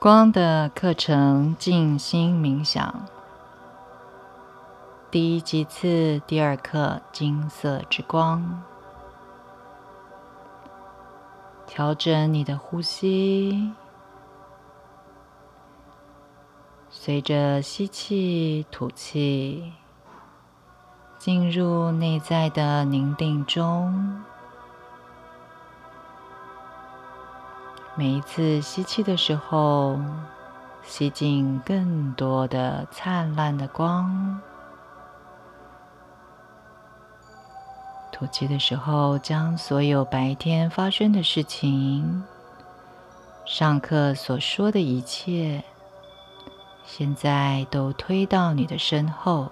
光的课程静心冥想，第一集次第二课金色之光。调整你的呼吸，随着吸气、吐气，进入内在的宁定中。每一次吸气的时候，吸进更多的灿烂的光；吐气的时候，将所有白天发生的事情、上课所说的一切，现在都推到你的身后。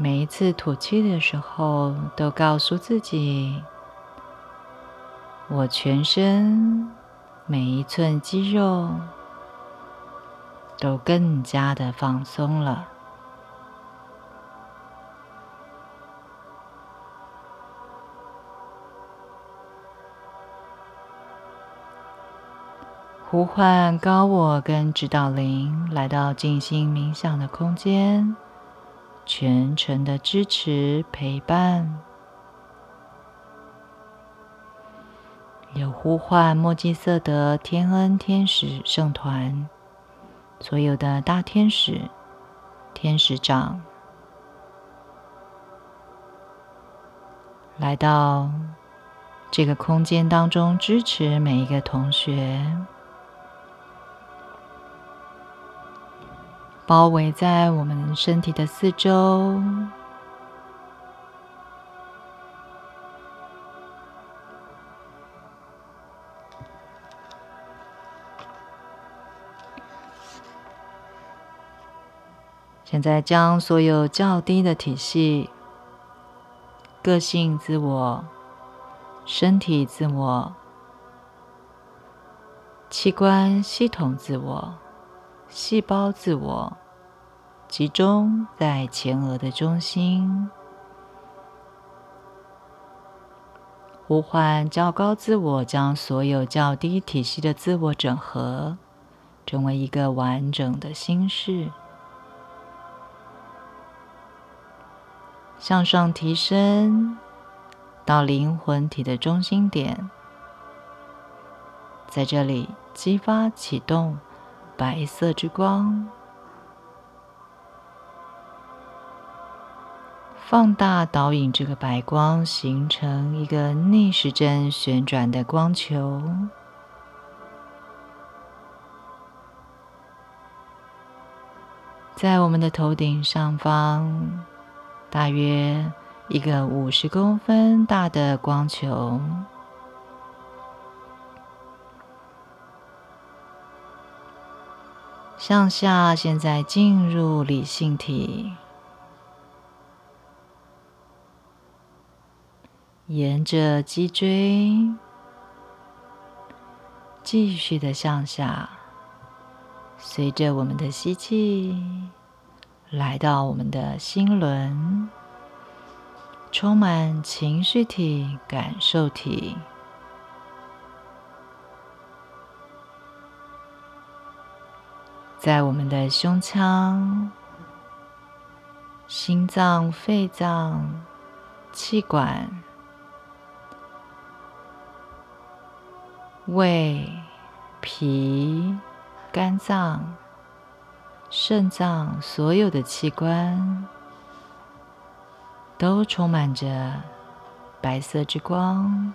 每一次吐气的时候，都告诉自己：我全身每一寸肌肉都更加的放松了。呼唤高我跟指导灵来到静心冥想的空间。全程的支持陪伴，有呼唤墨迹色德天恩天使圣团，所有的大天使、天使长来到这个空间当中，支持每一个同学。包围在我们身体的四周。现在将所有较低的体系、个性自我、身体自我、器官系统自我。细胞自我集中在前额的中心，呼唤较高自我，将所有较低体系的自我整合，成为一个完整的心事，向上提升到灵魂体的中心点，在这里激发启动。白色之光，放大导引这个白光，形成一个逆时针旋转的光球，在我们的头顶上方，大约一个五十公分大的光球。向下，现在进入理性体，沿着脊椎继续的向下，随着我们的吸气，来到我们的心轮，充满情绪体、感受体。在我们的胸腔、心脏、肺脏、气管、胃、脾、肝脏、肾脏，所有的器官都充满着白色之光。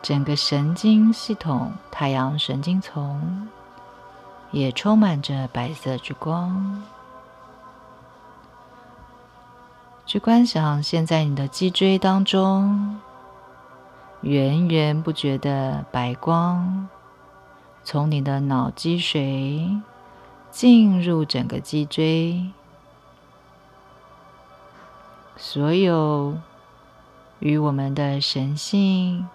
整个神经系统，太阳神经丛。也充满着白色之光。去观想，现在你的脊椎当中，源源不绝的白光，从你的脑脊髓进入整个脊椎，所有与我们的神性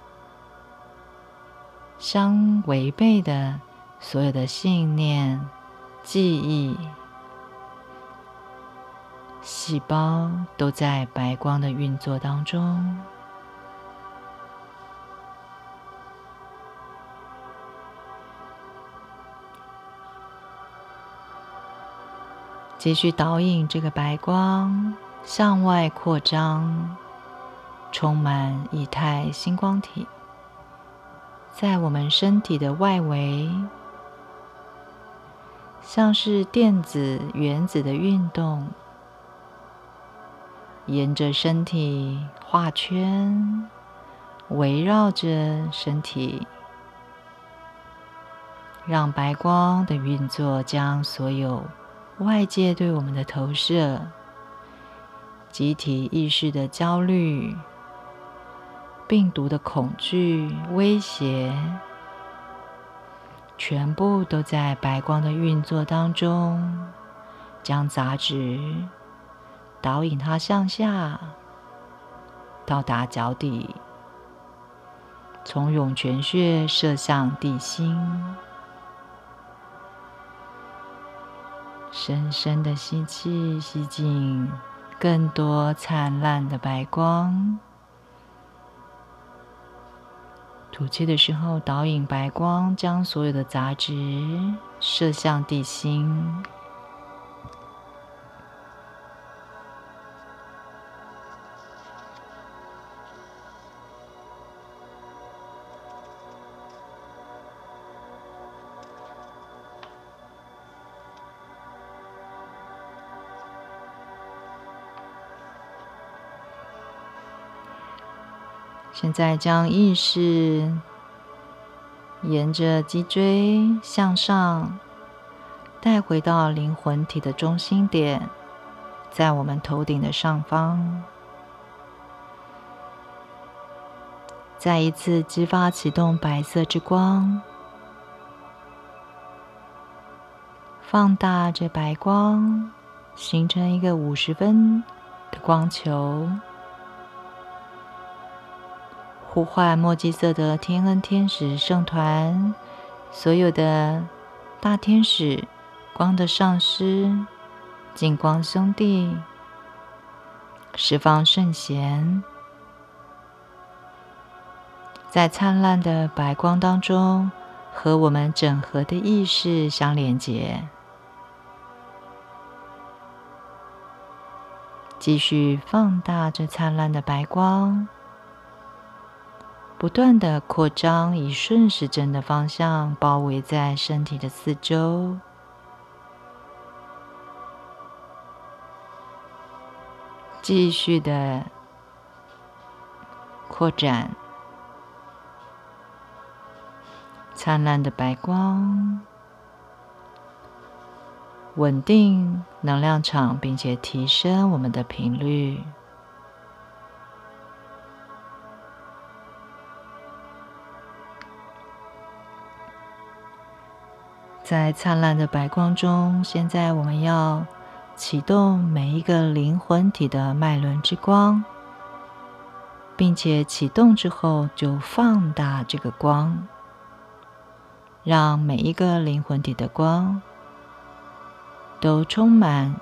相违背的。所有的信念、记忆、细胞都在白光的运作当中。继续导引这个白光向外扩张，充满以太星光体，在我们身体的外围像是电子原子的运动，沿着身体画圈，围绕着身体。让白光的运作将所有外界对我们的投射、集体意识的焦虑、病毒的恐惧、威胁，全部都在白光的运作当中，将杂质导引它向下，到达脚底，从涌泉穴射向地心。深深的吸气，吸进更多灿烂的白光。吐气的时候，导引白光，将所有的杂质射向地心。现在将意识沿着脊椎向上带回到灵魂体的中心点，在我们头顶的上方，再一次激发启动白色之光，放大这白光，形成一个五十分的光球。呼唤墨迹色的天恩天使圣团，所有的大天使、光的上师、净光兄弟，释放圣贤，在灿烂的白光当中，和我们整合的意识相连接，继续放大这灿烂的白光。不断的扩张，以顺时针的方向包围在身体的四周，继续的扩展，灿烂的白光，稳定能量场，并且提升我们的频率。在灿烂的白光中，现在我们要启动每一个灵魂体的脉轮之光，并且启动之后就放大这个光，让每一个灵魂体的光都充满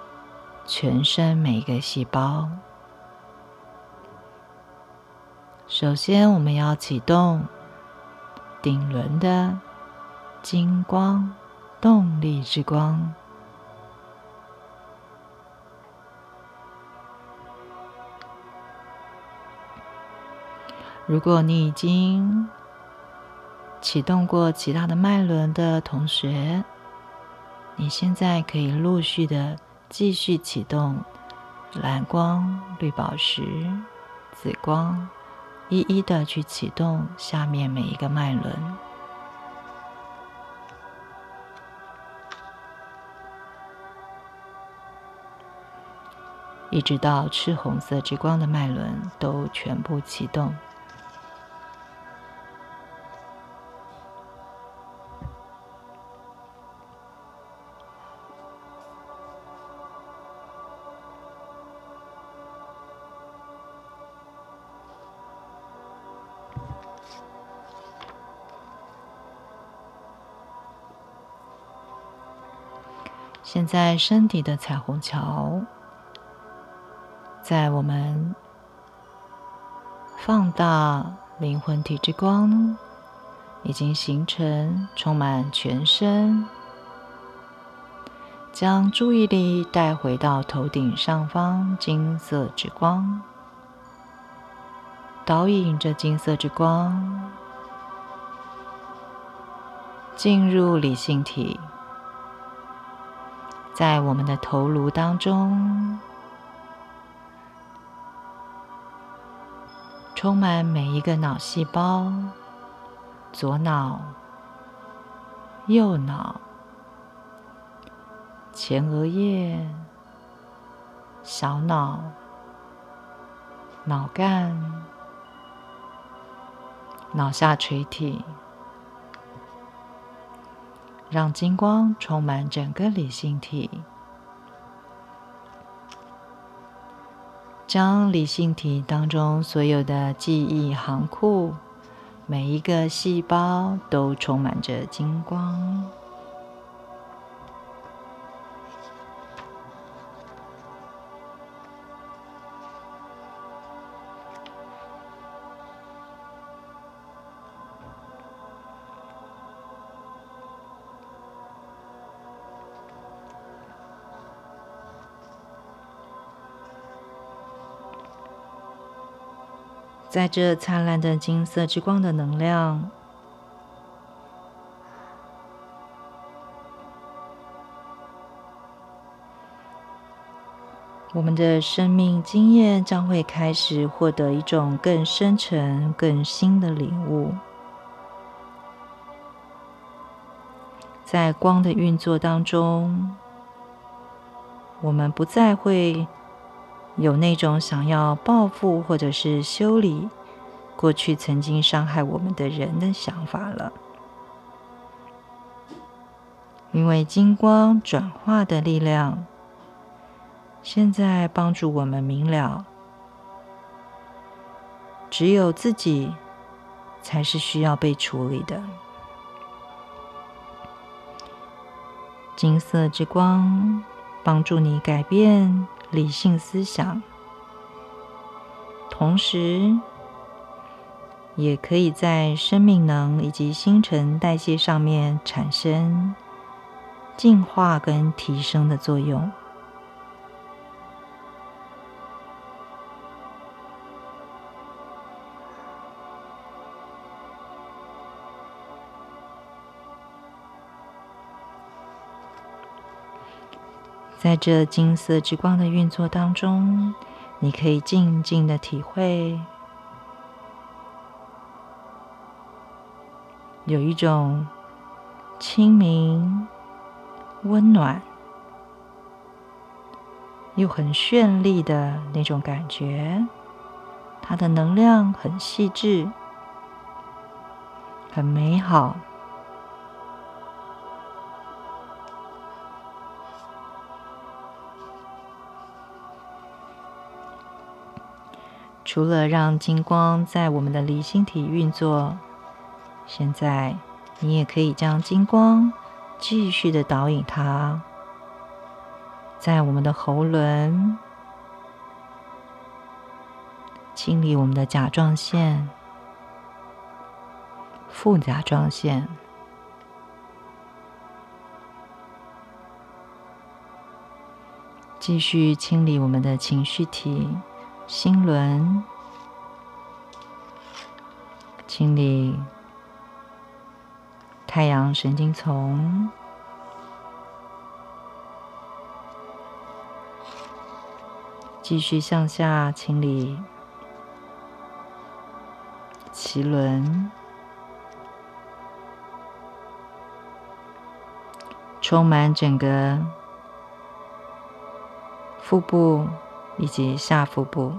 全身每一个细胞。首先，我们要启动顶轮的金光。动力之光。如果你已经启动过其他的脉轮的同学，你现在可以陆续的继续启动蓝光、绿宝石、紫光，一一的去启动下面每一个脉轮。一直到赤红色之光的脉轮都全部启动。现在身体的彩虹桥。在我们放大灵魂体之光，已经形成充满全身，将注意力带回到头顶上方金色之光，导引着金色之光进入理性体，在我们的头颅当中，充满每一个脑细胞，左脑、右脑。前额叶、小脑、脑干、脑下垂体，让金光充满整个理性体，将理性体当中所有的记忆行库，每一个细胞都充满着金光。在这灿烂的金色之光的能量，我们的生命经验将会开始获得一种更深沉、更新的领悟。在光的运作当中，我们不再会。有那种想要报复或者是修理过去曾经伤害我们的人的想法了，因为金光转化的力量，现在帮助我们明了，只有自己才是需要被处理的。金色之光帮助你改变。理性思想，同时也可以在生命能以及新陈代谢上面产生进化跟提升的作用。在这金色之光的运作当中，你可以静静的体会，有一种清明、温暖又很绚丽的那种感觉。它的能量很细致，很美好。除了让金光在我们的离心体运作，现在你也可以将金光继续的导引它，在我们的喉轮清理我们的甲状腺、副甲状腺，继续清理我们的情绪体。心轮。清理，太阳神经丛。继续向下清理，脐轮。充满整个腹部。以及下腹部，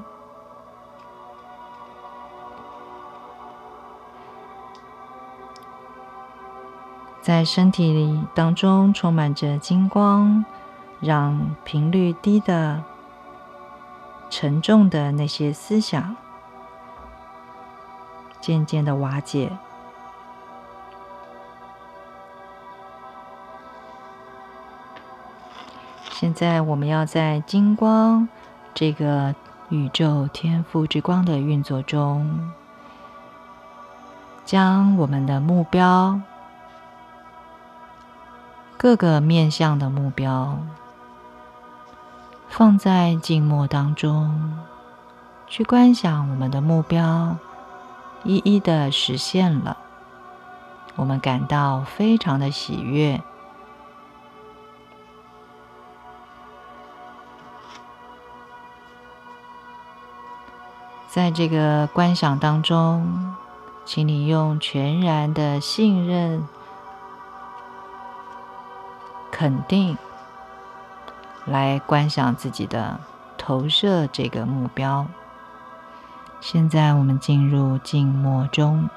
在身体里当中充满着金光，让频率低的、沉重的那些思想渐渐的瓦解。现在，我们要在金光。这个宇宙天赋之光的运作中，将我们的目标各个面向的目标，放在静默当中，去观想我们的目标一一的实现了，我们感到非常的喜悦。在这个观想当中，请你用全然的信任。肯定来观想自己的投射这个目标。现在我们进入静默中。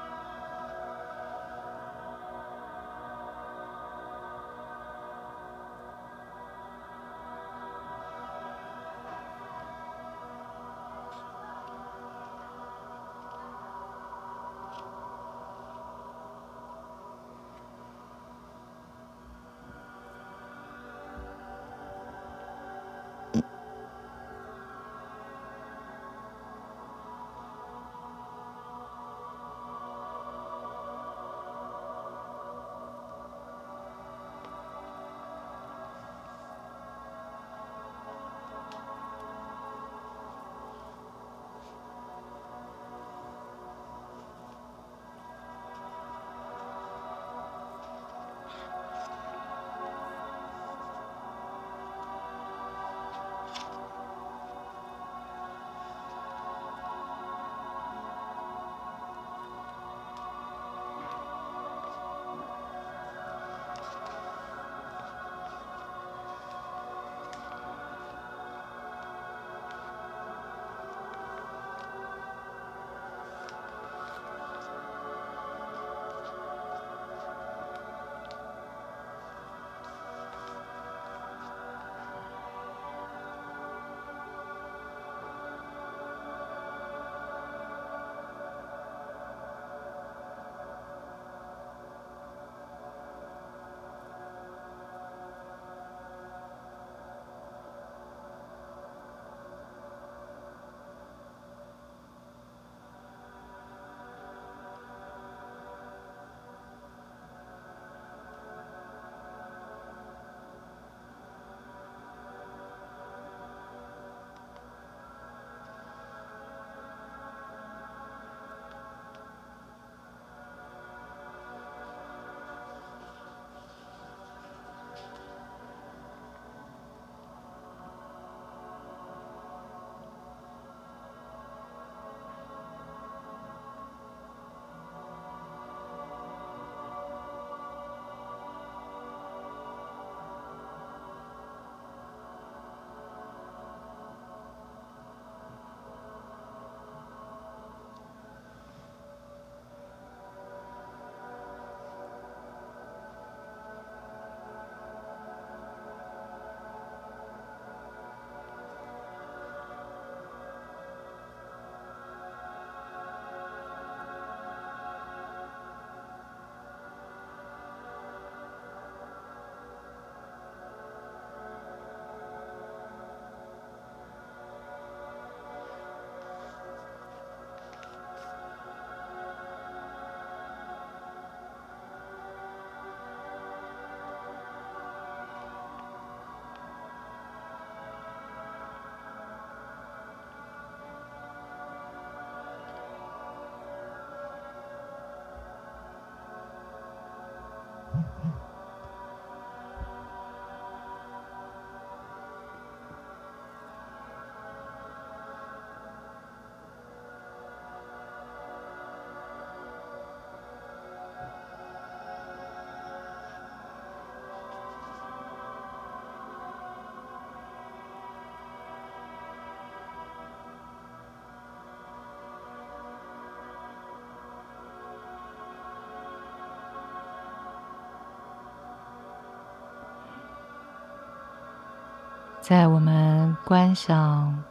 在我们观想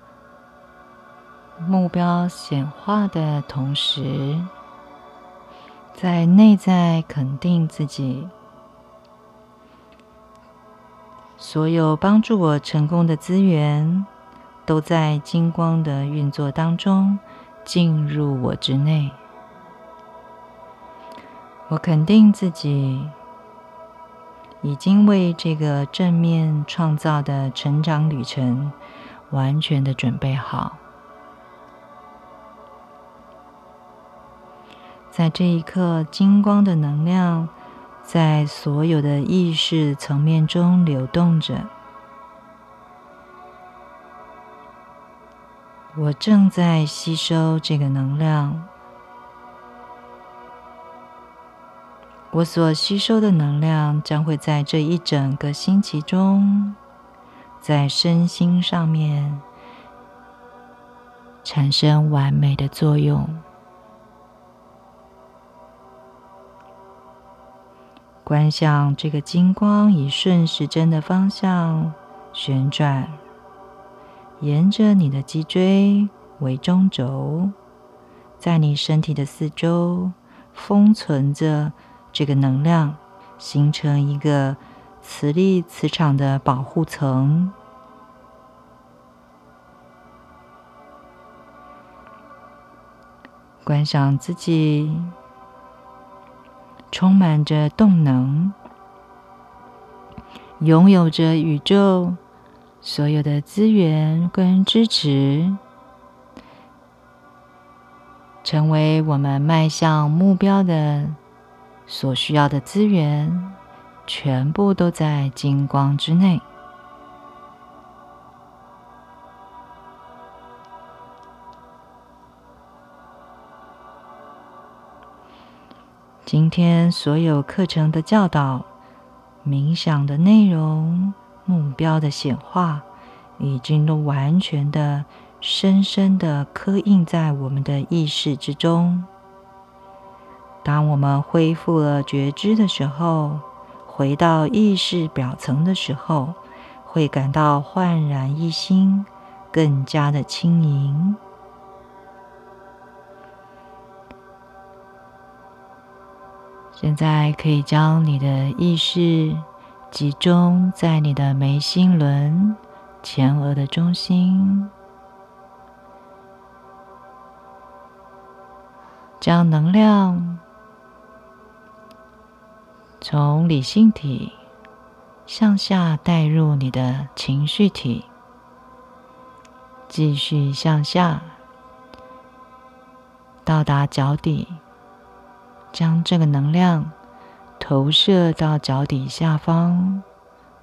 目标显化的同时，在内在肯定自己，所有帮助我成功的资源都在金光的运作当中进入我之内。我肯定自己已经为这个正面创造的成长旅程完全的准备好。在这一刻，金光的能量在所有的意识层面中流动着。我正在吸收这个能量，我所吸收的能量将会在这一整个星期中，在身心上面产生完美的作用。观想这个金光以顺时针的方向旋转。沿着你的脊椎为中轴，在你身体的四周封存着这个能量，形成一个磁力磁场的保护层。观赏自己充满着动能，拥有着宇宙。所有的资源跟支持，成为我们迈向目标的所需要的资源，全部都在金光之内，今天所有课程的教导、冥想的内容。目标的显化，已经都完全的、深深的刻印在我们的意识之中。当我们恢复了觉知的时候，回到意识表层的时候，会感到焕然一新，更加的轻盈。现在可以将你的意识。集中在你的眉心轮前额的中心，将能量从理性体向下带入你的情绪体，继续向下到达脚底，将这个能量。投射到脚底下方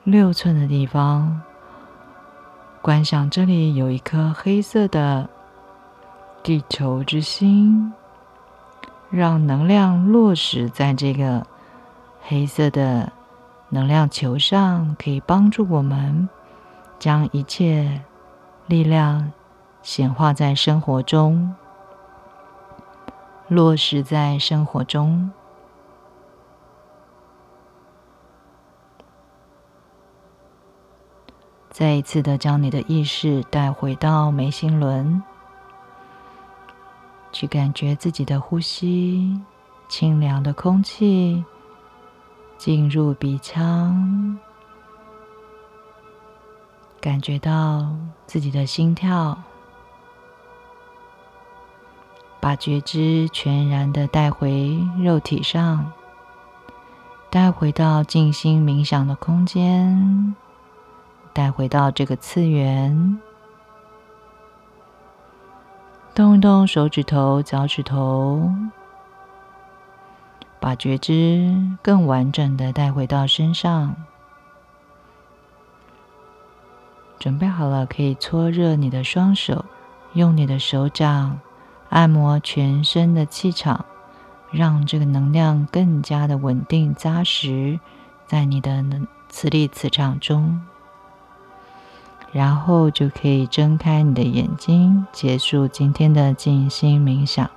六寸的地方，观想这里有一颗黑色的地球之心，让能量落实在这个黑色的能量球上，可以帮助我们将一切力量显化在生活中，落实在生活中。再一次的将你的意识带回到眉心轮，去感觉自己的呼吸，清凉的空气进入鼻腔，感觉到自己的心跳，把觉知全然的带回肉体上，带回到静心冥想的空间。带回到这个次元，动一动手指头、脚趾头，把觉知更完整的带回到身上。准备好了，可以搓热你的双手，用你的手掌按摩全身的气场，让这个能量更加的稳定扎实在你的磁力磁场中。然后就可以睁开你的眼睛，结束今天的静心冥想。